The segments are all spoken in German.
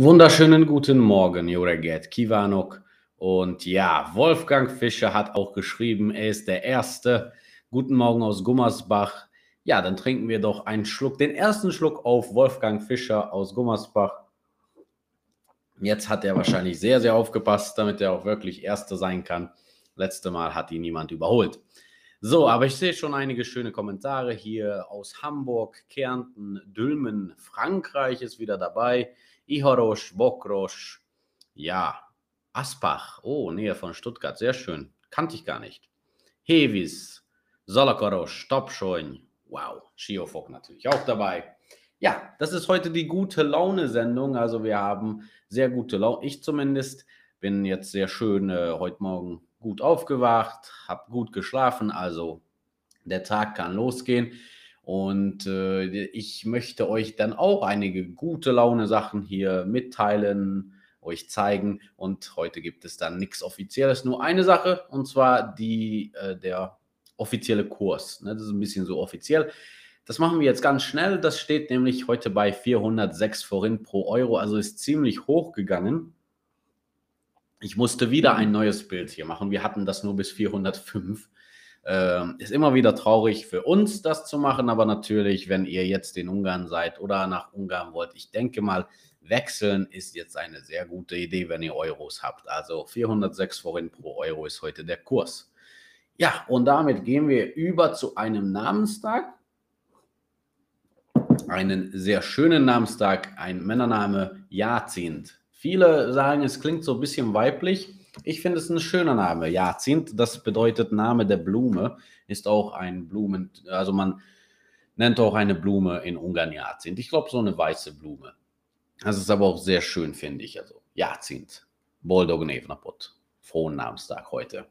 Wunderschönen guten Morgen, Joreget Kivanok. Und ja, Wolfgang Fischer hat auch geschrieben, er ist der Erste. Guten Morgen aus Gummersbach. Ja, dann trinken wir doch einen Schluck, den ersten Schluck auf Wolfgang Fischer aus Gummersbach. Jetzt hat er wahrscheinlich sehr, sehr aufgepasst, damit er auch wirklich Erster sein kann. Letzte Mal hat ihn niemand überholt. So, aber ich sehe schon einige schöne Kommentare hier aus Hamburg, Kärnten, Dülmen, Frankreich ist wieder dabei. Ihorosch, Bokrosch, ja, Asbach, oh, Nähe von Stuttgart, sehr schön, kannte ich gar nicht. Hevis, Solokorosch, Stopschoin, wow, Schiofok natürlich auch dabei. Ja, das ist heute die gute Laune-Sendung, also wir haben sehr gute Laune, ich zumindest bin jetzt sehr schön äh, heute Morgen gut aufgewacht, habe gut geschlafen, also der Tag kann losgehen. Und äh, ich möchte euch dann auch einige gute Laune-Sachen hier mitteilen, euch zeigen. Und heute gibt es dann nichts Offizielles, nur eine Sache, und zwar die, äh, der offizielle Kurs. Ne? Das ist ein bisschen so offiziell. Das machen wir jetzt ganz schnell. Das steht nämlich heute bei 406 Forint pro Euro, also ist ziemlich hoch gegangen. Ich musste wieder ein neues Bild hier machen. Wir hatten das nur bis 405. Ähm, ist immer wieder traurig für uns, das zu machen, aber natürlich, wenn ihr jetzt in Ungarn seid oder nach Ungarn wollt, ich denke mal, wechseln ist jetzt eine sehr gute Idee, wenn ihr Euros habt. Also 406 Forint pro Euro ist heute der Kurs. Ja, und damit gehen wir über zu einem Namenstag. Einen sehr schönen Namenstag, ein Männername Jahrzehnt. Viele sagen, es klingt so ein bisschen weiblich. Ich finde es ein schöner Name. Jahrzehnt, das bedeutet Name der Blume, ist auch ein Blumen, also man nennt auch eine Blume in Ungarn Jahrzehnt. Ich glaube, so eine weiße Blume. Das ist aber auch sehr schön, finde ich. Also Jahrzehnt. Boldog Nevnapot. Frohen Namenstag heute.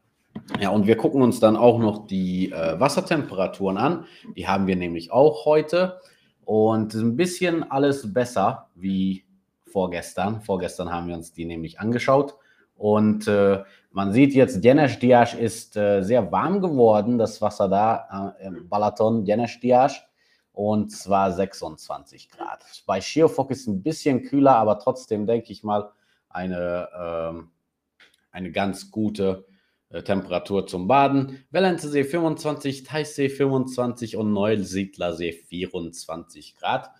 Ja, und wir gucken uns dann auch noch die äh, Wassertemperaturen an. Die haben wir nämlich auch heute. Und ein bisschen alles besser wie vorgestern. Vorgestern haben wir uns die nämlich angeschaut. Und äh, man sieht jetzt, Dias ist äh, sehr warm geworden, das Wasser da äh, im Balaton, Dias. Und zwar 26 Grad. Bei Schiofok ist es ein bisschen kühler, aber trotzdem denke ich mal eine, ähm, eine ganz gute äh, Temperatur zum Baden. Wellensee 25, Teissee 25 und Neusiedlersee 24 Grad.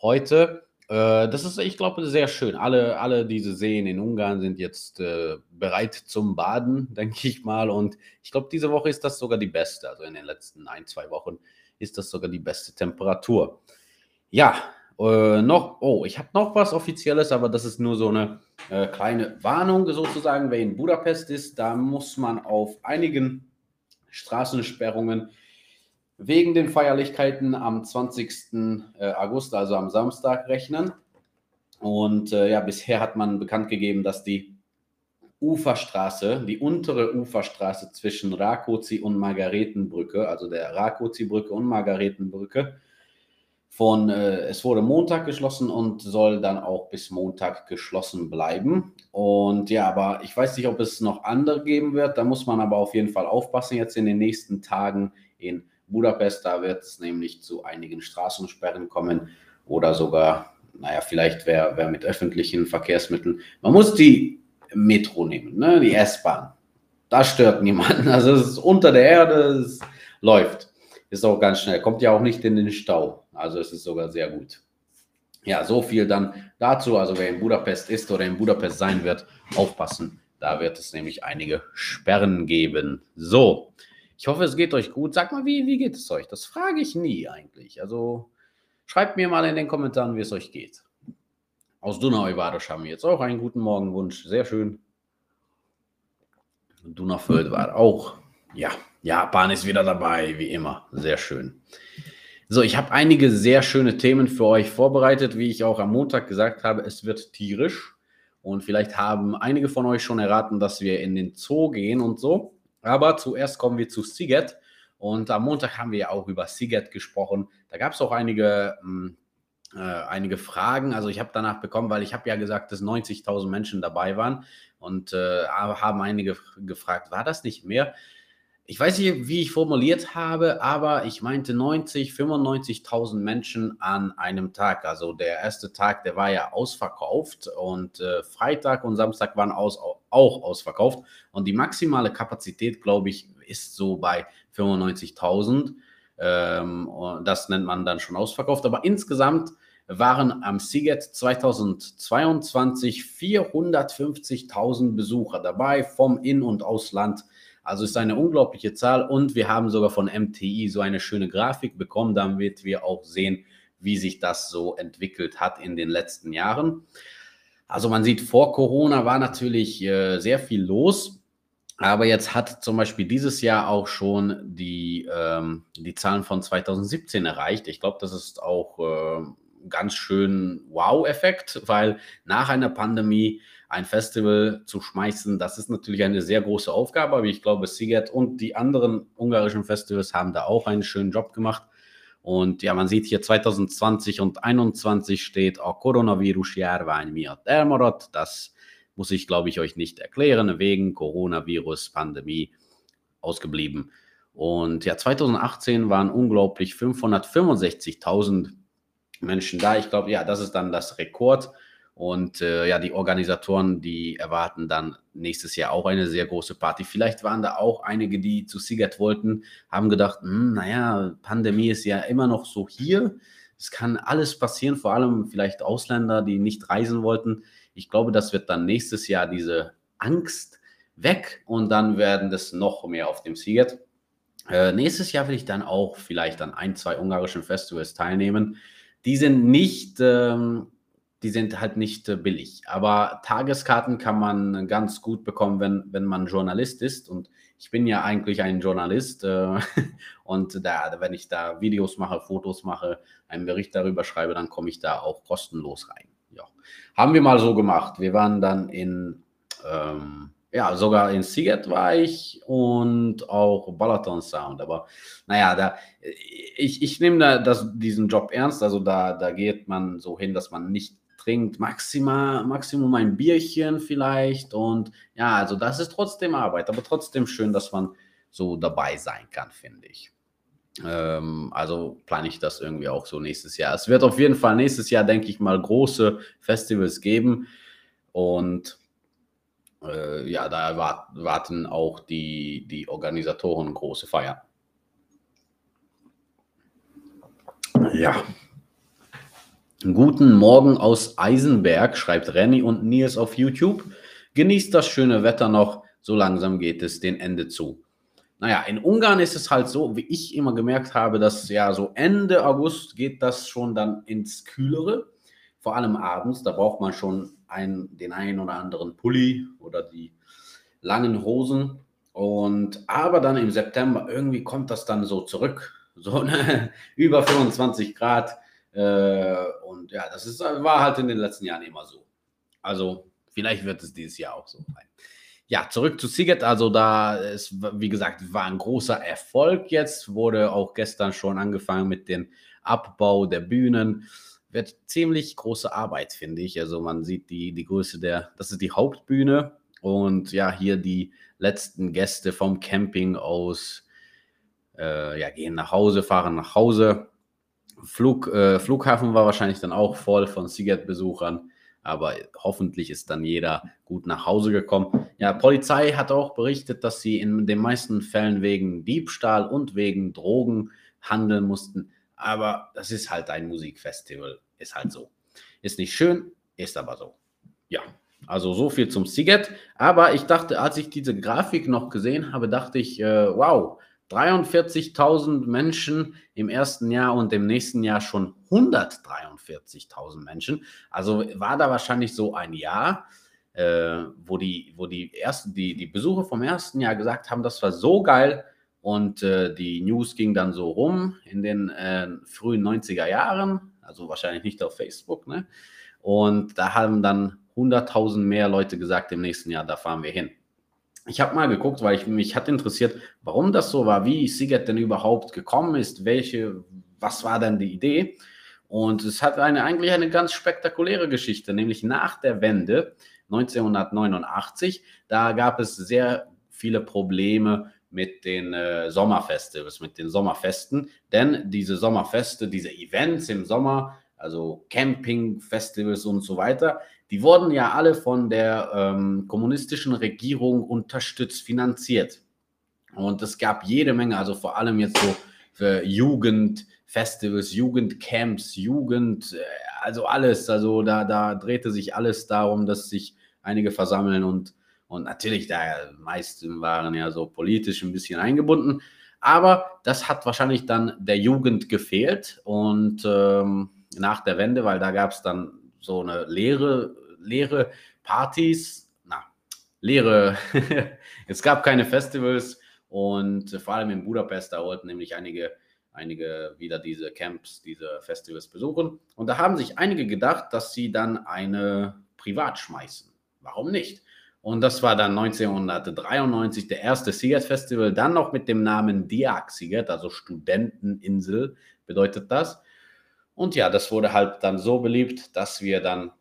Heute äh, das ist, ich glaube, sehr schön. Alle, alle diese Seen in Ungarn sind jetzt äh, bereit zum Baden, denke ich mal. Und ich glaube, diese Woche ist das sogar die beste. Also in den letzten ein, zwei Wochen ist das sogar die beste Temperatur. Ja, äh, noch, oh, ich habe noch was Offizielles, aber das ist nur so eine äh, kleine Warnung sozusagen. Wer in Budapest ist, da muss man auf einigen Straßensperrungen wegen den Feierlichkeiten am 20. Äh, August, also am Samstag, rechnen. Und äh, ja, bisher hat man bekannt gegeben, dass die Uferstraße, die untere Uferstraße zwischen Rakozi und Margaretenbrücke, also der Rakozi-Brücke und Margaretenbrücke, von, äh, es wurde Montag geschlossen und soll dann auch bis Montag geschlossen bleiben. Und ja, aber ich weiß nicht, ob es noch andere geben wird. Da muss man aber auf jeden Fall aufpassen jetzt in den nächsten Tagen in Budapest. Da wird es nämlich zu einigen Straßensperren kommen oder sogar, naja, vielleicht wer, wer mit öffentlichen Verkehrsmitteln. Man muss die Metro nehmen, ne? die S-Bahn. Das stört niemanden. Also es ist unter der Erde, es läuft. Ist auch ganz schnell. Kommt ja auch nicht in den Stau. Also es ist sogar sehr gut. Ja, so viel dann dazu. Also wer in Budapest ist oder in Budapest sein wird, aufpassen. Da wird es nämlich einige Sperren geben. So, ich hoffe, es geht euch gut. Sag mal, wie, wie geht es euch? Das frage ich nie eigentlich. Also schreibt mir mal in den Kommentaren, wie es euch geht. Aus Donau-Ivados haben wir jetzt auch einen guten Morgenwunsch. Sehr schön. Dunaföld war auch. Ja, Japan ist wieder dabei, wie immer. Sehr schön. So, ich habe einige sehr schöne Themen für euch vorbereitet, wie ich auch am Montag gesagt habe. Es wird tierisch. Und vielleicht haben einige von euch schon erraten, dass wir in den Zoo gehen und so. Aber zuerst kommen wir zu Siget. Und am Montag haben wir ja auch über Siget gesprochen. Da gab es auch einige, hm, äh, einige Fragen. Also ich habe danach bekommen, weil ich habe ja gesagt, dass 90.000 Menschen dabei waren. Und äh, haben einige gefragt, war das nicht mehr? ich weiß nicht, wie ich formuliert habe, aber ich meinte 90, 95.000 Menschen an einem Tag. Also der erste Tag, der war ja ausverkauft und äh, Freitag und Samstag waren aus, auch ausverkauft. Und die maximale Kapazität, glaube ich, ist so bei 95.000. Ähm, das nennt man dann schon ausverkauft. Aber insgesamt waren am Siget 2022 450.000 Besucher dabei vom In- und Ausland. Also ist eine unglaubliche Zahl und wir haben sogar von MTI so eine schöne Grafik bekommen, damit wir auch sehen, wie sich das so entwickelt hat in den letzten Jahren. Also man sieht, vor Corona war natürlich äh, sehr viel los, aber jetzt hat zum Beispiel dieses Jahr auch schon die, ähm, die Zahlen von 2017 erreicht. Ich glaube, das ist auch äh, ganz schön Wow-Effekt, weil nach einer Pandemie ein Festival zu schmeißen, das ist natürlich eine sehr große Aufgabe, aber ich glaube, Siget und die anderen ungarischen Festivals haben da auch einen schönen Job gemacht. Und ja, man sieht hier 2020 und 2021 steht auch Coronavirus járvány miatt elmaradt. Das muss ich, glaube ich, euch nicht erklären, wegen Coronavirus, Pandemie ausgeblieben. Und ja, 2018 waren unglaublich 565.000 Menschen da. Ich glaube, ja, das ist dann das Rekord. Und äh, ja, die Organisatoren, die erwarten dann nächstes Jahr auch eine sehr große Party. Vielleicht waren da auch einige, die zu Sigat wollten, haben gedacht, hm, naja, Pandemie ist ja immer noch so hier. Es kann alles passieren, vor allem vielleicht Ausländer, die nicht reisen wollten. Ich glaube, das wird dann nächstes Jahr diese Angst weg und dann werden das noch mehr auf dem Sigat. Äh, nächstes Jahr will ich dann auch vielleicht an ein, zwei ungarischen Festivals teilnehmen. Die sind nicht ähm, die sind halt nicht äh, billig. Aber Tageskarten kann man ganz gut bekommen, wenn, wenn man Journalist ist. Und ich bin ja eigentlich ein Journalist. Äh, und da, wenn ich da Videos mache, Fotos mache, einen Bericht darüber schreibe, dann komme ich da auch kostenlos rein. Ja. Haben wir mal so gemacht. Wir waren dann in, ähm, ja, sogar in Siget war ich und auch Balaton Sound. Aber naja, da, ich, ich nehme da das, diesen Job ernst. Also da, da geht man so hin, dass man nicht trinkt maximal, Maximum ein Bierchen vielleicht. Und ja, also das ist trotzdem Arbeit, aber trotzdem schön, dass man so dabei sein kann, finde ich. Ähm, also plane ich das irgendwie auch so nächstes Jahr. Es wird auf jeden Fall nächstes Jahr, denke ich mal, große Festivals geben. Und äh, ja, da erwarten auch die, die Organisatoren große Feiern. Ja, Guten Morgen aus Eisenberg, schreibt Renny und Nils auf YouTube. Genießt das schöne Wetter noch, so langsam geht es den Ende zu. Naja, in Ungarn ist es halt so, wie ich immer gemerkt habe, dass ja so Ende August geht das schon dann ins Kühlere. Vor allem abends, da braucht man schon einen, den einen oder anderen Pulli oder die langen Hosen. Und aber dann im September irgendwie kommt das dann so zurück. So ne, über 25 Grad und ja, das ist, war halt in den letzten Jahren immer so. Also vielleicht wird es dieses Jahr auch so sein. Ja, zurück zu Siget. Also da ist, wie gesagt, war ein großer Erfolg jetzt. Wurde auch gestern schon angefangen mit dem Abbau der Bühnen. Wird ziemlich große Arbeit, finde ich. Also man sieht die, die Größe der, das ist die Hauptbühne. Und ja, hier die letzten Gäste vom Camping aus, äh, ja, gehen nach Hause, fahren nach Hause. Flug, äh, Flughafen war wahrscheinlich dann auch voll von Siget-Besuchern, aber hoffentlich ist dann jeder gut nach Hause gekommen. Ja, Polizei hat auch berichtet, dass sie in den meisten Fällen wegen Diebstahl und wegen Drogen handeln mussten. Aber das ist halt ein Musikfestival, ist halt so. Ist nicht schön, ist aber so. Ja, also so viel zum Siget. Aber ich dachte, als ich diese Grafik noch gesehen habe, dachte ich, äh, wow, 43.000 Menschen im ersten Jahr und im nächsten Jahr schon 143.000 Menschen. Also war da wahrscheinlich so ein Jahr, äh, wo, die, wo die, ersten, die, die Besucher vom ersten Jahr gesagt haben, das war so geil. Und äh, die News ging dann so rum in den äh, frühen 90er Jahren, also wahrscheinlich nicht auf Facebook. Ne? Und da haben dann 100.000 mehr Leute gesagt, im nächsten Jahr, da fahren wir hin ich habe mal geguckt, weil ich, mich hat interessiert, warum das so war, wie Siget denn überhaupt gekommen ist, welche, was war denn die Idee? Und es hat eine, eigentlich eine ganz spektakuläre Geschichte, nämlich nach der Wende 1989, da gab es sehr viele Probleme mit den äh, Sommerfestivals, mit den Sommerfesten. Denn diese Sommerfeste, diese Events im Sommer, also Campingfestivals und so weiter, die wurden ja alle von der ähm, kommunistischen Regierung unterstützt, finanziert. Und es gab jede Menge, also vor allem jetzt so für Jugendfestivals, Jugendcamps, Jugend, äh, also alles. Also da, da drehte sich alles darum, dass sich einige versammeln und, und natürlich, da meisten waren ja so politisch ein bisschen eingebunden. Aber das hat wahrscheinlich dann der Jugend gefehlt und ähm, nach der Wende, weil da gab es dann so eine leere, leere Partys, na, leere, es gab keine Festivals und vor allem in Budapest, da wollten nämlich einige, einige wieder diese Camps, diese Festivals besuchen. Und da haben sich einige gedacht, dass sie dann eine privat schmeißen. Warum nicht? Und das war dann 1993 der erste Siget Festival, dann noch mit dem Namen Diak Siget, also Studenteninsel bedeutet das. Und ja, das wurde halt dann so beliebt, dass wir dann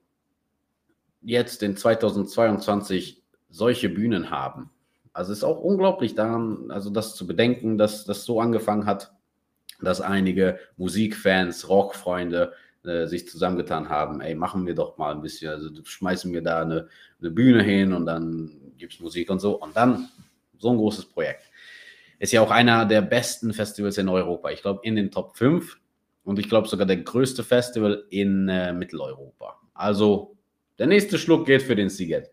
jetzt in 2022 solche Bühnen haben. Also es ist auch unglaublich daran, also das zu bedenken, dass das so angefangen hat, dass einige Musikfans, Rockfreunde äh, sich zusammengetan haben. Ey, machen wir doch mal ein bisschen, also schmeißen wir da eine, eine Bühne hin und dann gibt es Musik und so. Und dann so ein großes Projekt. Ist ja auch einer der besten Festivals in Europa. Ich glaube, in den Top 5 und ich glaube sogar der größte Festival in äh, Mitteleuropa. Also der nächste Schluck geht für den Siget.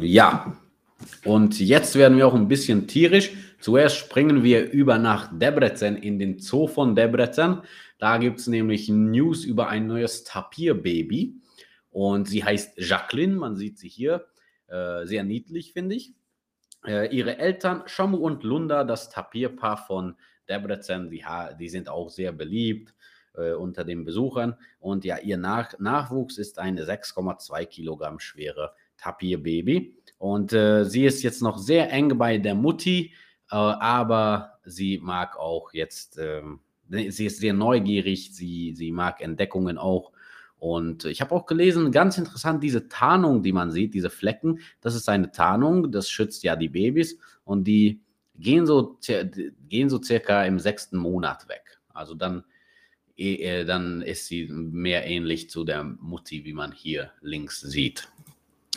Ja, und jetzt werden wir auch ein bisschen tierisch. Zuerst springen wir über nach Debrecen in den Zoo von Debrecen. Da gibt es nämlich News über ein neues Tapirbaby. Und sie heißt Jacqueline, man sieht sie hier. Äh, sehr niedlich, finde ich. Äh, ihre Eltern, Shamu und Lunda, das Tapirpaar von Debrecen, die, die sind auch sehr beliebt äh, unter den Besuchern. Und ja, ihr Nach Nachwuchs ist eine 6,2 Kilogramm schwere Tapirbaby. Und äh, sie ist jetzt noch sehr eng bei der Mutti, äh, aber sie mag auch jetzt, ähm, sie ist sehr neugierig, sie, sie mag Entdeckungen auch. Und ich habe auch gelesen, ganz interessant, diese Tarnung, die man sieht, diese Flecken, das ist eine Tarnung, das schützt ja die Babys und die gehen so, gehen so circa im sechsten Monat weg. Also dann, eh, dann ist sie mehr ähnlich zu der Mutti, wie man hier links sieht.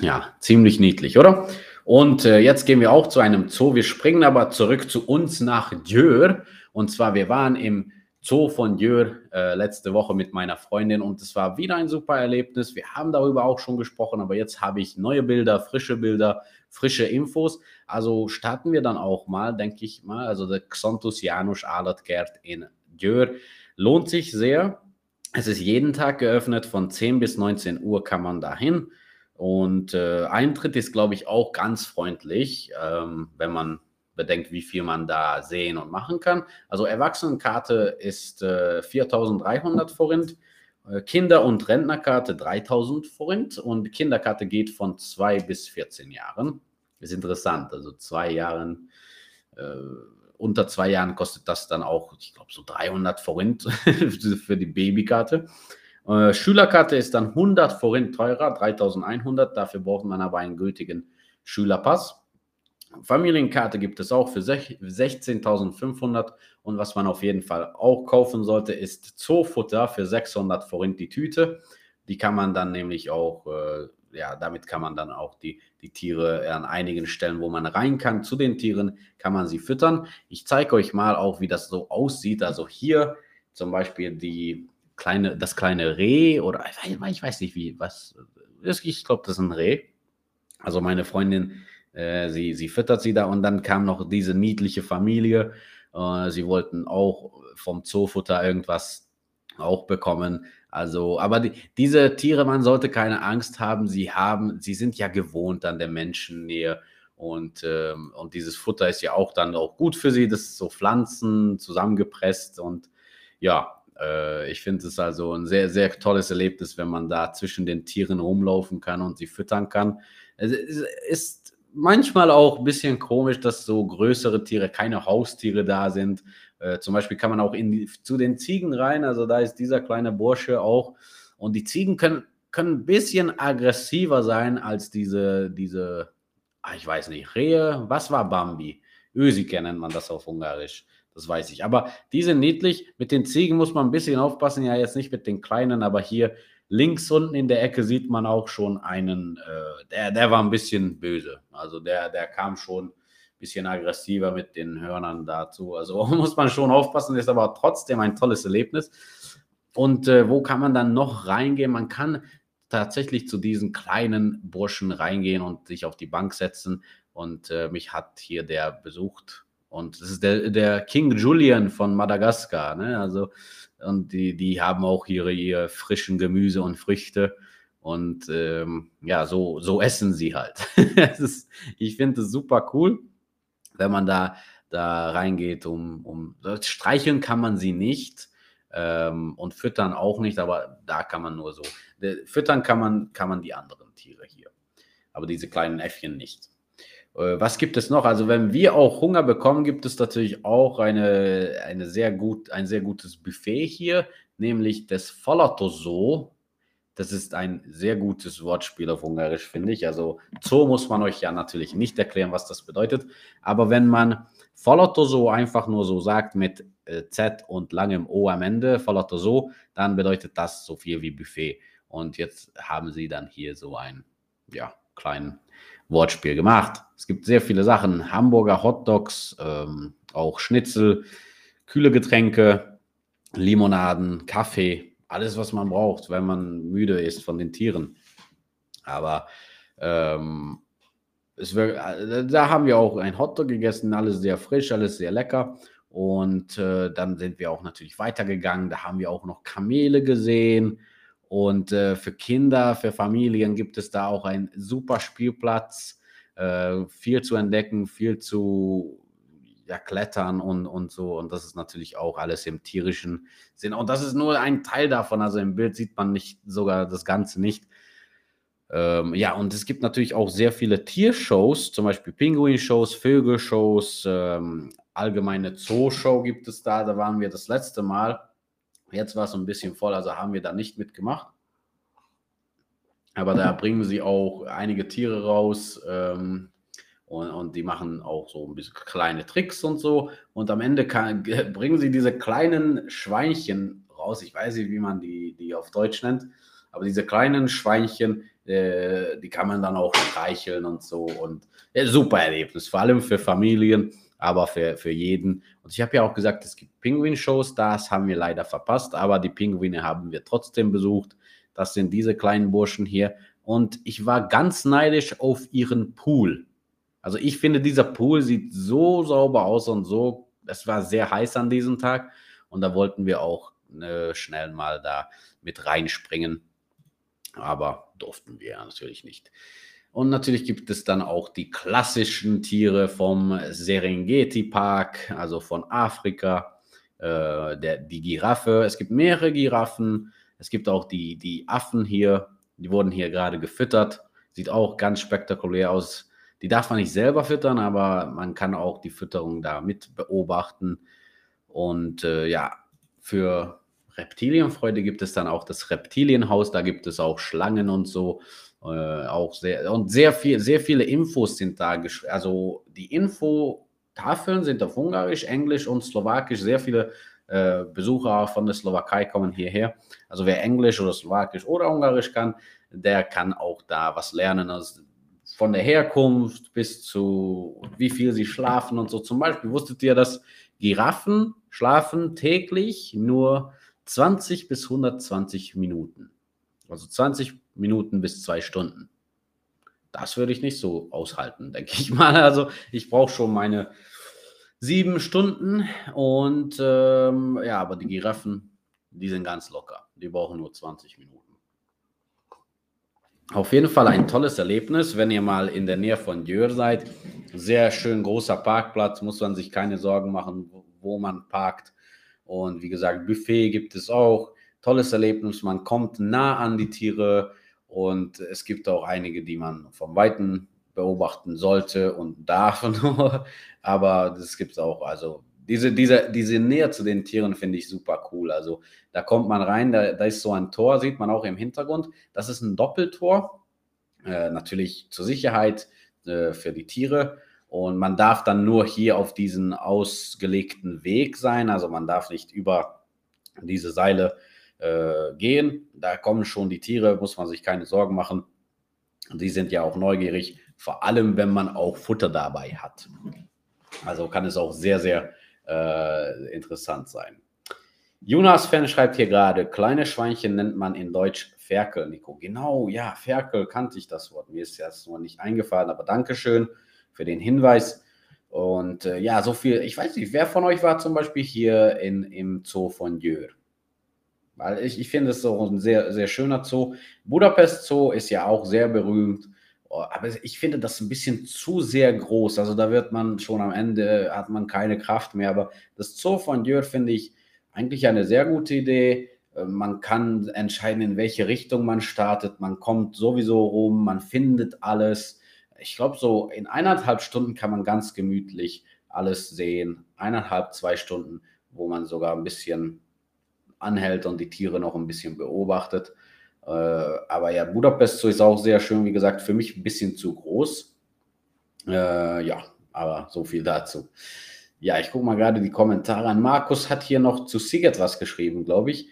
Ja, ziemlich niedlich, oder? Und äh, jetzt gehen wir auch zu einem Zoo. Wir springen aber zurück zu uns nach Djör. Und zwar, wir waren im Zoo von Djör äh, letzte Woche mit meiner Freundin und es war wieder ein super Erlebnis. Wir haben darüber auch schon gesprochen, aber jetzt habe ich neue Bilder, frische Bilder, frische Infos. Also starten wir dann auch mal, denke ich mal. Also der Xanthus Janusz Alatgert in Djör lohnt sich sehr. Es ist jeden Tag geöffnet, von 10 bis 19 Uhr kann man dahin. Und äh, Eintritt ist, glaube ich, auch ganz freundlich, ähm, wenn man bedenkt, wie viel man da sehen und machen kann. Also Erwachsenenkarte ist äh, 4.300 Forint, Kinder- und Rentnerkarte 3.000 Forint und Kinderkarte geht von 2 bis 14 Jahren. Ist interessant, also zwei Jahren, äh, unter zwei Jahren kostet das dann auch, ich glaube, so 300 Forint für die Babykarte. Äh, Schülerkarte ist dann 100 Forint teurer, 3100. Dafür braucht man aber einen gültigen Schülerpass. Familienkarte gibt es auch für 16.500 und was man auf jeden Fall auch kaufen sollte, ist Zoofutter für 600 Forint die Tüte. Die kann man dann nämlich auch, äh, ja, damit kann man dann auch die, die Tiere an einigen Stellen, wo man rein kann, zu den Tieren, kann man sie füttern. Ich zeige euch mal auch, wie das so aussieht. Also hier zum Beispiel die kleine, das kleine Reh oder ich weiß nicht wie, was, ich glaube, das ist ein Reh. Also meine Freundin, äh, sie, sie füttert sie da und dann kam noch diese niedliche Familie. Äh, sie wollten auch vom Zoofutter irgendwas auch bekommen. Also, aber die, diese Tiere, man sollte keine Angst haben. Sie haben, sie sind ja gewohnt an der Menschennähe. Und, ähm, und dieses Futter ist ja auch dann auch gut für sie. Das ist so Pflanzen zusammengepresst und ja, äh, ich finde es also ein sehr, sehr tolles Erlebnis, wenn man da zwischen den Tieren rumlaufen kann und sie füttern kann. Es ist manchmal auch ein bisschen komisch, dass so größere Tiere, keine Haustiere da sind. Äh, zum Beispiel kann man auch in zu den Ziegen rein, also da ist dieser kleine Bursche auch. Und die Ziegen können, können ein bisschen aggressiver sein als diese, diese ach, ich weiß nicht, Rehe, was war Bambi? Ösike nennt man das auf Ungarisch. Das weiß ich. Aber die sind niedlich. Mit den Ziegen muss man ein bisschen aufpassen. Ja, jetzt nicht mit den kleinen, aber hier links unten in der Ecke sieht man auch schon einen, äh, der, der war ein bisschen böse. Also der, der kam schon ein bisschen aggressiver mit den Hörnern dazu. Also muss man schon aufpassen, ist aber trotzdem ein tolles Erlebnis. Und äh, wo kann man dann noch reingehen? Man kann tatsächlich zu diesen kleinen Burschen reingehen und sich auf die Bank setzen. Und äh, mich hat hier der besucht. Und das ist der, der King Julian von Madagaskar. Ne? Also, und die, die haben auch ihre, ihre frischen Gemüse und Früchte. Und ähm, ja, so, so essen sie halt. ist, ich finde es super cool, wenn man da, da reingeht, um, um streicheln kann man sie nicht ähm, und füttern auch nicht, aber da kann man nur so. Füttern kann man, kann man die anderen Tiere hier, aber diese kleinen Äffchen nicht. Äh, was gibt es noch? Also, wenn wir auch Hunger bekommen, gibt es natürlich auch eine, eine sehr gut, ein sehr gutes Buffet hier, nämlich das Folatoso. Das ist ein sehr gutes Wortspiel auf Ungarisch, finde ich. Also, Zoo muss man euch ja natürlich nicht erklären, was das bedeutet. Aber wenn man Folatoso einfach nur so sagt mit äh, Z und langem O am Ende, Folatoso, dann bedeutet das so viel wie Buffet. Und jetzt haben sie dann hier so ein, ja, kleinen Wortspiel gemacht. Es gibt sehr viele Sachen. Hamburger Hotdogs, ähm, auch Schnitzel, kühle Getränke, Limonaden, Kaffee, alles, was man braucht, wenn man müde ist von den Tieren. Aber ähm, wird, äh, da haben wir auch ein Hotdog gegessen, alles sehr frisch, alles sehr lecker. Und äh, dann sind wir auch natürlich weitergegangen. Da haben wir auch noch Kamele gesehen und äh, für Kinder, für Familien gibt es da auch einen super Spielplatz, äh, viel zu entdecken, viel zu ja, klettern und, und so. Und das ist natürlich auch alles im tierischen Sinn. Und das ist nur ein Teil davon. Also im Bild sieht man nicht sogar das Ganze nicht. Ähm, ja, und es gibt natürlich auch sehr viele Tiershows, zum Beispiel Pinguinshows, Vögelshows, ähm, allgemeine Zooshow gibt es da. Da waren wir das letzte Mal. Jetzt war es ein bisschen voll, also haben wir da nicht mitgemacht. Aber da bringen sie auch einige Tiere raus ähm, und, und, die machen auch so ein bisschen kleine Tricks und so. Und am Ende kann, bringen sie diese kleinen Schweinchen raus. Ich weiß nicht, wie man die, die auf Deutsch nennt, aber diese kleinen Schweinchen, äh, die kann man dann auch streicheln und so. Und ja, super Erlebnis, vor allem für Familien aber für, für jeden. Und ich habe ja auch gesagt, es gibt Pinguin-Shows, das haben wir leider verpasst, aber die Pinguine haben wir trotzdem besucht. Das sind diese kleinen Burschen hier. Und ich war ganz neidisch auf ihren Pool. Also ich finde, dieser Pool sieht so sauber aus und so, es war sehr heiß an diesem Tag. Und da wollten wir auch äh, schnell mal da mit reinspringen. Aber durften wir natürlich nicht. Und natürlich gibt es dann auch die klassischen Tiere vom Serengeti Park, also von Afrika, äh, der, die Giraffe. Es gibt mehrere Giraffen. Es gibt auch die, die Affen hier, die wurden hier gerade gefüttert. Sieht auch ganz spektakulär aus. Die darf man nicht selber füttern, aber man kann auch die Fütterung da mit beobachten. Und äh, ja, für Reptilienfreude gibt es dann auch das Reptilienhaus. Da gibt es auch Schlangen und so. Äh, auch sehr und sehr viel, sehr viele Infos sind da. Also die Infotafeln sind auf Ungarisch, Englisch und Slowakisch. Sehr viele äh, Besucher von der Slowakei kommen hierher. Also wer Englisch oder Slowakisch oder Ungarisch kann, der kann auch da was lernen. Also von der Herkunft bis zu wie viel sie schlafen und so. Zum Beispiel wusstet ihr, dass Giraffen schlafen täglich nur 20 bis 120 Minuten. Also 20 Minuten bis zwei Stunden. Das würde ich nicht so aushalten, denke ich mal. Also ich brauche schon meine sieben Stunden und ähm, ja, aber die Giraffen, die sind ganz locker. Die brauchen nur 20 Minuten. Auf jeden Fall ein tolles Erlebnis, wenn ihr mal in der Nähe von Dürr seid. Sehr schön großer Parkplatz, muss man sich keine Sorgen machen, wo man parkt. Und wie gesagt, Buffet gibt es auch tolles Erlebnis. Man kommt nah an die Tiere und es gibt auch einige, die man vom Weiten beobachten sollte und darf. Aber das gibt es auch. Also diese, diese, diese Nähe zu den Tieren finde ich super cool. Also da kommt man rein, da, da ist so ein Tor, sieht man auch im Hintergrund. Das ist ein Doppeltor. Äh, natürlich zur Sicherheit äh, für die Tiere. Und man darf dann nur hier auf diesen ausgelegten Weg sein. Also man darf nicht über diese Seile äh, gehen. Da kommen schon die Tiere, muss man sich keine Sorgen machen. Die sind ja auch neugierig, vor allem wenn man auch Futter dabei hat. Also kann es auch sehr, sehr äh, interessant sein. Jonas-Fan schreibt hier gerade, kleine Schweinchen nennt man in Deutsch Ferkel, Nico. Genau, ja, Ferkel kannte ich das Wort. Mir ist das nur nicht eingefallen, aber Dankeschön für den Hinweis. Und äh, ja, so viel, ich weiß nicht, wer von euch war zum Beispiel hier in, im Zoo von Jör? Weil ich, ich finde es so ein sehr, sehr schöner Zoo. Budapest Zoo ist ja auch sehr berühmt. Oh, aber ich finde das ein bisschen zu sehr groß. Also da wird man schon am Ende, hat man keine Kraft mehr. Aber das Zoo von Jör finde ich eigentlich eine sehr gute Idee. Äh, man kann entscheiden, in welche Richtung man startet. Man kommt sowieso rum, man findet alles. Ich glaube, so in eineinhalb Stunden kann man ganz gemütlich alles sehen. Eineinhalb, zwei Stunden, wo man sogar ein bisschen anhält und die Tiere noch ein bisschen beobachtet. Äh, aber ja, Budapest so ist auch sehr schön, wie gesagt, für mich ein bisschen zu groß. Äh, ja, aber so viel dazu. Ja, ich gucke mal gerade die Kommentare an. Markus hat hier noch zu Siget was geschrieben, glaube ich.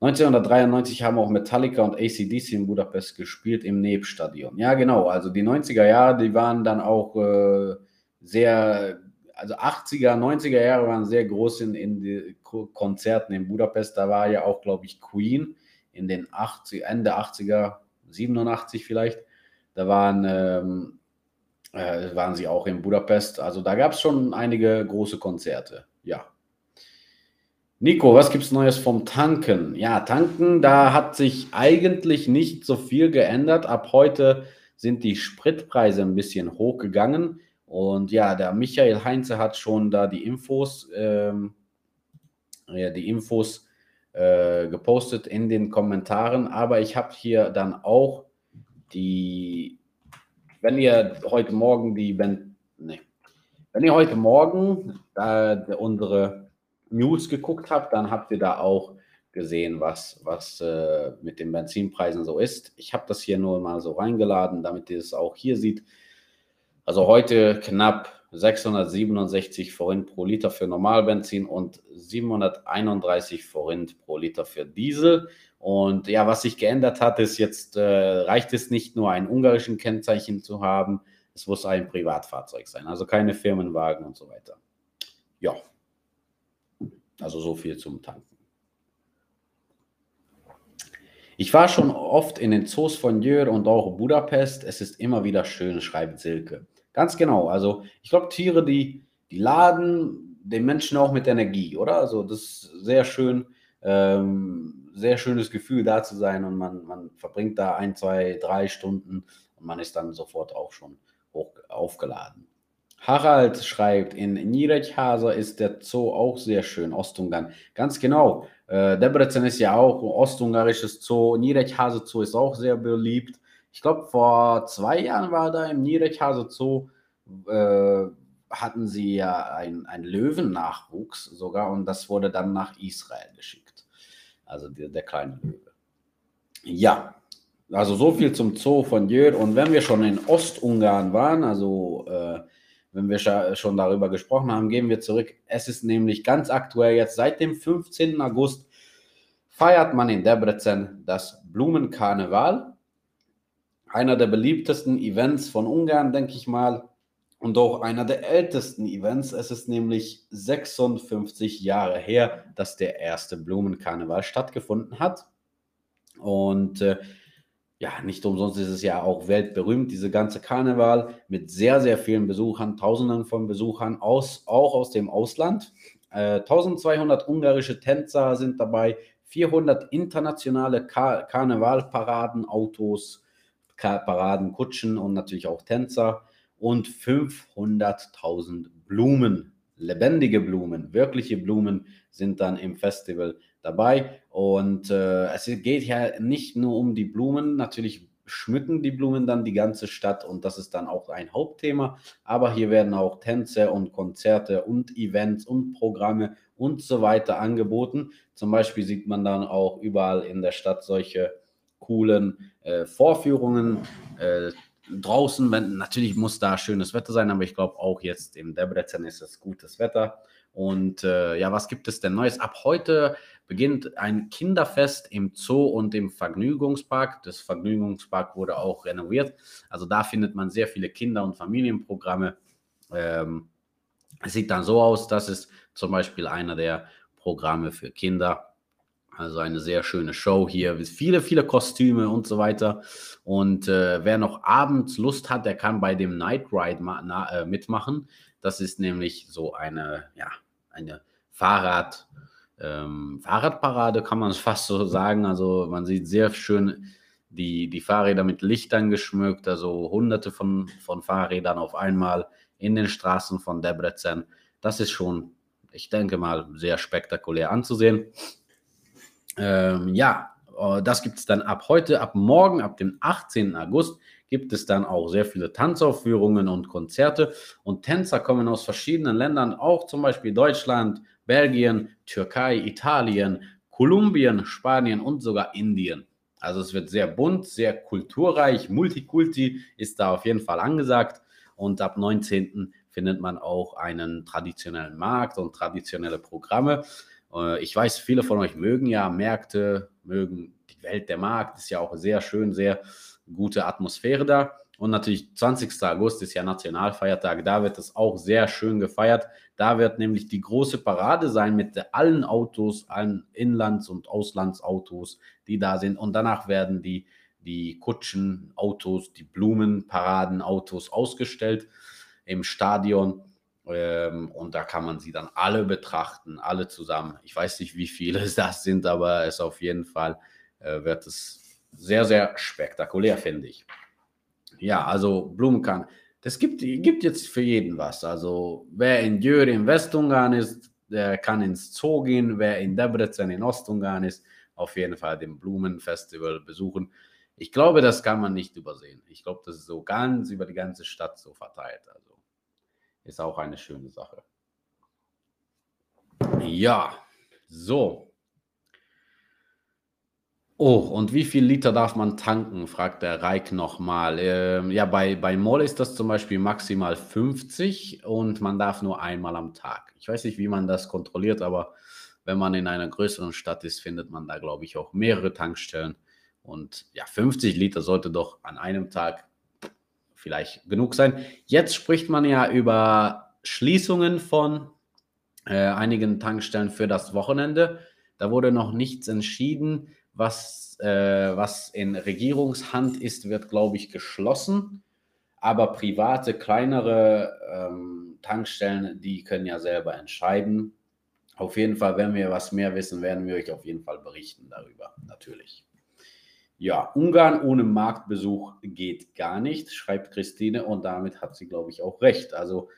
1993 haben auch Metallica und ACDC in Budapest gespielt im Nebstadion. Ja, genau. Also die 90er Jahre, die waren dann auch äh, sehr also 80er, 90er Jahre waren sehr groß in, in Konzerten in Budapest. Da war ja auch, glaube ich, Queen in den 80, Ende 80er, 87 vielleicht. Da waren, ähm, äh, waren sie auch in Budapest. Also da gab es schon einige große Konzerte. Ja. Nico, was gibt es Neues vom Tanken? Ja, Tanken, da hat sich eigentlich nicht so viel geändert. Ab heute sind die Spritpreise ein bisschen hochgegangen. Und ja, der Michael Heinze hat schon da die Infos, ähm, ja, die Infos äh, gepostet in den Kommentaren. Aber ich habe hier dann auch die, wenn ihr heute Morgen die, wenn, nee, wenn ihr heute Morgen äh, unsere News geguckt habt, dann habt ihr da auch gesehen, was, was äh, mit den Benzinpreisen so ist. Ich habe das hier nur mal so reingeladen, damit ihr es auch hier seht. Also heute knapp 667 Forint pro Liter für Normalbenzin und 731 Forint pro Liter für Diesel. Und ja, was sich geändert hat, ist jetzt, äh, reicht es nicht nur ein ungarischen Kennzeichen zu haben, es muss ein Privatfahrzeug sein, also keine Firmenwagen und so weiter. Ja, also so viel zum Tanken. Ich war schon oft in den Zoos von Jör und auch Budapest. Es ist immer wieder schön, schreibt Silke. Ganz genau. Also ich glaube, Tiere, die, die laden den Menschen auch mit Energie, oder? Also das ist sehr schön, ähm, sehr schönes Gefühl da zu sein und man, man verbringt da ein, zwei, drei Stunden und man ist dann sofort auch schon hoch aufgeladen. Harald schreibt, in Nyíregyháza ist der Zoo auch sehr schön, Ostungarn. Ganz genau. Äh, Debrecen ist ja auch ein ostungarisches Zoo. Nyíregyháza Zoo ist auch sehr beliebt ich glaube, vor zwei Jahren war da im Nierechhase Zoo, äh, hatten sie ja einen Löwennachwuchs sogar und das wurde dann nach Israel geschickt. Also der, der kleine Löwe. Ja, also so viel zum Zoo von Jör. Und wenn wir schon in Ostungarn waren, also äh, wenn wir schon darüber gesprochen haben, gehen wir zurück. Es ist nämlich ganz aktuell jetzt seit dem 15. August feiert man in Debrecen das Blumenkarneval einer der beliebtesten Events von Ungarn, denke ich mal, und auch einer der ältesten Events. Es ist nämlich 56 Jahre her, dass der erste Blumenkarneval stattgefunden hat. Und äh, ja, nicht umsonst ist es ja auch weltberühmt, diese ganze Karneval mit sehr, sehr vielen Besuchern, Tausenden von Besuchern, aus, auch aus dem Ausland. Äh, 1200 ungarische Tänzer sind dabei, 400 internationale Kar Karnevalparaden, Autos, Paraden, Kutschen und natürlich auch Tänzer und 500.000 Blumen, lebendige Blumen, wirkliche Blumen sind dann im Festival dabei. Und äh, es geht ja nicht nur um die Blumen, natürlich schmücken die Blumen dann die ganze Stadt und das ist dann auch ein Hauptthema. Aber hier werden auch Tänze und Konzerte und Events und Programme und so weiter angeboten. Zum Beispiel sieht man dann auch überall in der Stadt solche coolen äh, Vorführungen. Äh, draußen, wenn, natürlich muss da schönes Wetter sein, aber ich glaube auch jetzt in Debrecen ist es gutes Wetter. Und äh, ja, was gibt es denn Neues? Ab heute beginnt ein Kinderfest im Zoo und im Vergnügungspark. Das Vergnügungspark wurde auch renoviert. Also da findet man sehr viele Kinder- und Familienprogramme. Ähm, es sieht dann so aus, dass es zum Beispiel einer der Programme für Kinder also eine sehr schöne Show hier, viele, viele Kostüme und so weiter. Und äh, wer noch abends Lust hat, der kann bei dem Night Ride na, äh, mitmachen. Das ist nämlich so eine, ja, eine Fahrrad, ähm, Fahrradparade, kann man es fast so sagen. Also man sieht sehr schön die, die Fahrräder mit Lichtern geschmückt, also hunderte von, von Fahrrädern auf einmal in den Straßen von Debrecen. Das ist schon, ich denke mal, sehr spektakulär anzusehen. Ähm, ja, äh, das gibt es dann ab heute, ab morgen, ab dem 18. August gibt es dann auch sehr viele Tanzaufführungen und Konzerte. Und Tänzer kommen aus verschiedenen Ländern, auch zum Beispiel Deutschland, Belgien, Türkei, Italien, Kolumbien, Spanien und sogar Indien. Also es wird sehr bunt, sehr kulturreich. Multikulti ist da auf jeden Fall angesagt. Und ab 19. findet man auch einen traditionellen Markt und traditionelle Programme. Äh, ich weiß, viele von euch mögen ja Märkte, mögen die Welt der Markt, ist ja auch sehr schön, sehr gute Atmosphäre da. Und natürlich 20. August ist ja Nationalfeiertag, da wird es auch sehr schön gefeiert. Da wird nämlich die große Parade sein mit allen Autos, allen Inlands- und Auslandsautos, die da sind. Und danach werden die, die Kutschen, Autos, die Blumenparaden, Autos ausgestellt im Stadion. Ähm, und da kann man sie dann alle betrachten, alle zusammen. Ich weiß nicht, wie viele das sind, aber es auf jeden Fall äh, wird es sehr, sehr spektakulär, finde ich. Ja, also Blumenkann. Das gibt, gibt jetzt für jeden was. Also wer in Győr in Westungarn ist, der kann ins Zoo gehen. Wer in Debrecen in Ostungarn ist, auf jeden Fall den Blumenfestival besuchen. Ich glaube, das kann man nicht übersehen. Ich glaube, das ist so ganz über die ganze Stadt so verteilt. Also ist auch eine schöne Sache. Ja, so. Oh, und wie viel Liter darf man tanken? fragt der Reik nochmal. Ähm, ja, bei, bei Moll ist das zum Beispiel maximal 50 und man darf nur einmal am Tag. Ich weiß nicht, wie man das kontrolliert, aber wenn man in einer größeren Stadt ist, findet man da, glaube ich, auch mehrere Tankstellen. Und ja, 50 Liter sollte doch an einem Tag vielleicht genug sein. Jetzt spricht man ja über Schließungen von äh, einigen Tankstellen für das Wochenende. Da wurde noch nichts entschieden. Was, äh, was in Regierungshand ist, wird, glaube ich, geschlossen. Aber private, kleinere ähm, Tankstellen, die können ja selber entscheiden. Auf jeden Fall, wenn wir was mehr wissen, werden wir euch auf jeden Fall berichten darüber, natürlich. Ja, Ungarn ohne Marktbesuch geht gar nicht, schreibt Christine und damit hat sie, glaube ich, auch recht. Also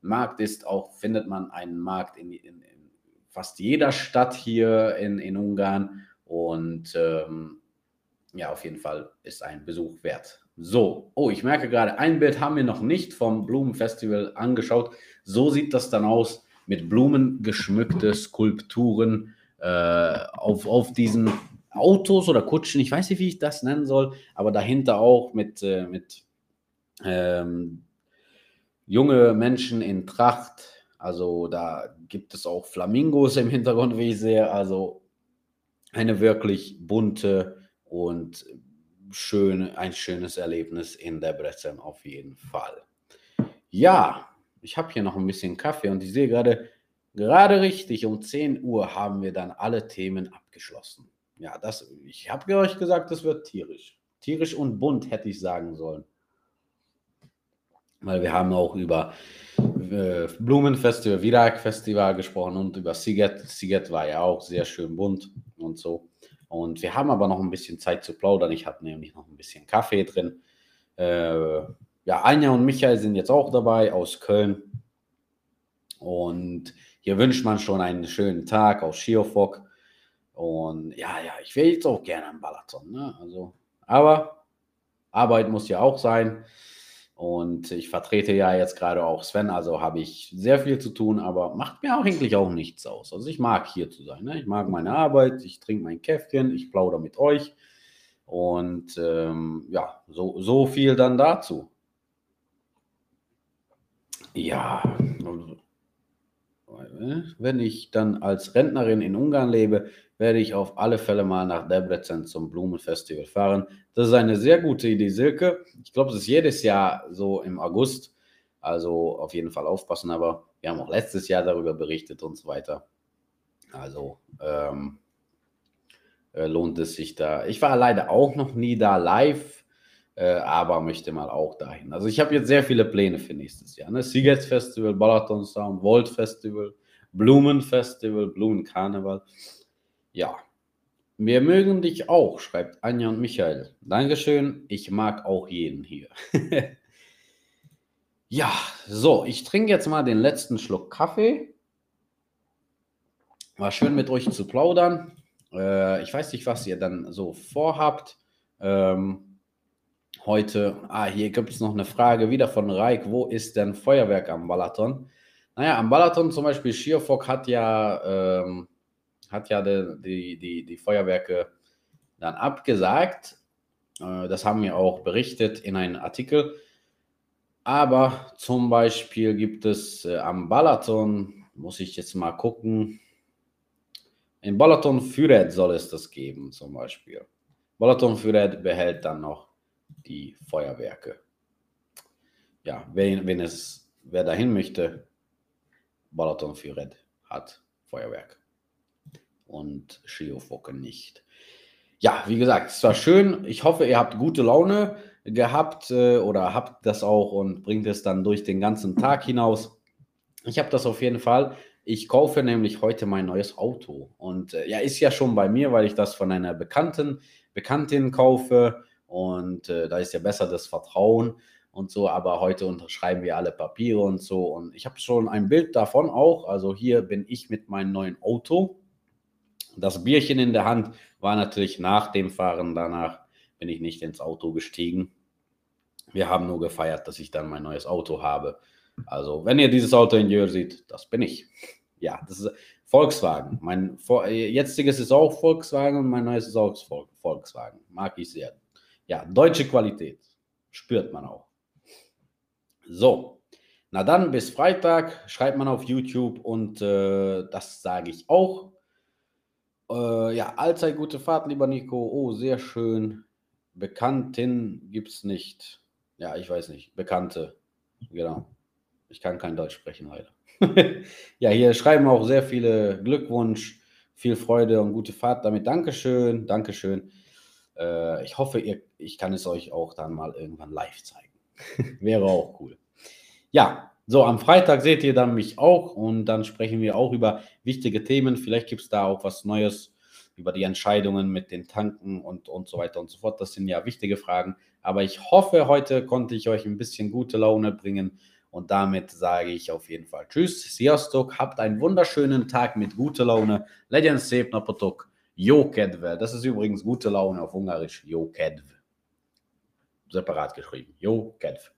Markt ist auch, findet man einen Markt in, in, in fast jeder Stadt hier in, in Ungarn und ähm, ja, auf jeden Fall ist ein Besuch wert. So, oh, ich merke gerade, ein Bild haben wir noch nicht vom Blumenfestival angeschaut. So sieht das dann aus mit Blumen geschmückte Skulpturen äh, auf, auf diesen Autos oder Kutschen, ich weiß nicht, wie ich das nennen soll, aber dahinter auch mit, äh, mit ähm, junge Menschen in Tracht. Also da gibt es auch Flamingos im Hintergrund, wie ich sehe. Also eine wirklich bunte und schön, ein schönes Erlebnis in der Debrecen auf jeden Fall. Ja, ich habe hier noch ein bisschen Kaffee und ich sehe gerade, gerade richtig, um 10 Uhr haben wir dann alle Themen abgeschlossen. Ja, das, ich habe euch gesagt, das wird tierisch. Tierisch und bunt, hätte ich sagen sollen. Weil wir haben auch über äh, Blumenfestival, Virak-Festival gesprochen und über Siget. Siget war ja auch sehr schön bunt und so. Und wir haben aber noch ein bisschen Zeit zu plaudern. Ich habe nämlich noch ein bisschen Kaffee drin. Äh, ja, Anja und Michael sind jetzt auch dabei aus Köln. Und hier wünscht man schon einen schönen Tag aus Schiofok. Und ja, ja, ich wäre jetzt auch gerne am Balaton. Ne? Also, aber Arbeit muss ja auch sein. Und ich vertrete ja jetzt gerade auch Sven, also habe ich sehr viel zu tun, aber macht mir auch eigentlich auch nichts aus. Also ich mag hier zu sein. Ne? Ich mag meine Arbeit, ich trinke mein Käffchen, ich plaudere mit euch. Und ähm, ja, so, so viel dann dazu. Ja, wenn ich dann als Rentnerin in Ungarn lebe, werde ich auf alle Fälle mal nach Debrecen zum Blumenfestival fahren. Das ist eine sehr gute Idee, Silke. Ich glaube, es ist jedes Jahr so im August. Also auf jeden Fall aufpassen, aber wir haben auch letztes Jahr darüber berichtet und so weiter. Also ähm, äh, lohnt es sich da. Ich war leider auch noch nie da live, äh, aber möchte mal auch dahin. Also ich habe jetzt sehr viele Pläne für nächstes Jahr. Ne? Seagate Festival, Balaton Sound, Volt Festival, Blumenfestival, Blumenkarneval. Ja, wir mögen dich auch, schreibt Anja und Michael. Dankeschön, ich mag auch jeden hier. ja, so, ich trinke jetzt mal den letzten Schluck Kaffee. War schön mit euch zu plaudern. Äh, ich weiß nicht, was ihr dann so vorhabt. Ähm, heute, ah, hier gibt es noch eine Frage wieder von Reik. Wo ist denn Feuerwerk am Balaton? Naja, am Balaton zum Beispiel, Schierfock hat ja, ähm, hat ja die, die, die, die Feuerwerke dann abgesagt. Äh, das haben wir auch berichtet in einem Artikel. Aber zum Beispiel gibt es äh, am Balaton, muss ich jetzt mal gucken, in Balaton Füred soll es das geben, zum Beispiel. Balaton Füred behält dann noch die Feuerwerke. Ja, wenn, wenn es, wer dahin möchte, Balaton Füred hat Feuerwerk. Und Schiofoken nicht. Ja, wie gesagt, es war schön. Ich hoffe, ihr habt gute Laune gehabt äh, oder habt das auch und bringt es dann durch den ganzen Tag hinaus. Ich habe das auf jeden Fall. Ich kaufe nämlich heute mein neues Auto. Und äh, ja, ist ja schon bei mir, weil ich das von einer Bekannten, Bekanntin kaufe. Und äh, da ist ja besser das Vertrauen und so. Aber heute unterschreiben wir alle Papiere und so. Und ich habe schon ein Bild davon auch. Also hier bin ich mit meinem neuen Auto. Das Bierchen in der Hand war natürlich nach dem Fahren. Danach bin ich nicht ins Auto gestiegen. Wir haben nur gefeiert, dass ich dann mein neues Auto habe. Also, wenn ihr dieses Auto in Jör seht, das bin ich. Ja, das ist Volkswagen. Mein jetziges ist auch Volkswagen und mein neues ist auch Volkswagen. Mag ich sehr. Ja, deutsche Qualität. Spürt man auch. So, na dann bis Freitag. Schreibt man auf YouTube und äh, das sage ich auch. Äh, ja, allzeit gute Fahrt, lieber Nico. Oh, sehr schön. Bekanntin gibt es nicht. Ja, ich weiß nicht. Bekannte. Genau. Ich kann kein Deutsch sprechen, leider. ja, hier schreiben auch sehr viele Glückwunsch, viel Freude und gute Fahrt damit. Dankeschön, Dankeschön. Äh, ich hoffe, ihr, ich kann es euch auch dann mal irgendwann live zeigen. Wäre auch cool. Ja, so am Freitag seht ihr dann mich auch und dann sprechen wir auch über wichtige Themen. Vielleicht gibt es da auch was Neues über die Entscheidungen mit den Tanken und, und so weiter und so fort. Das sind ja wichtige Fragen. Aber ich hoffe, heute konnte ich euch ein bisschen gute Laune bringen und damit sage ich auf jeden Fall Tschüss, Sziasztok, habt einen wunderschönen Tag mit guter Laune. Legyen szép napotok, jó kedve. Das ist übrigens gute Laune auf Ungarisch, jó kedv. Separat geschrieben, jó kedv.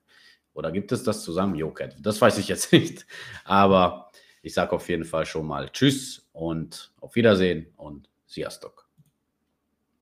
Oder gibt es das zusammen, jó kedv? Das weiß ich jetzt nicht. Aber ich sage auf jeden Fall schon mal Tschüss und auf Wiedersehen und Sziasztok.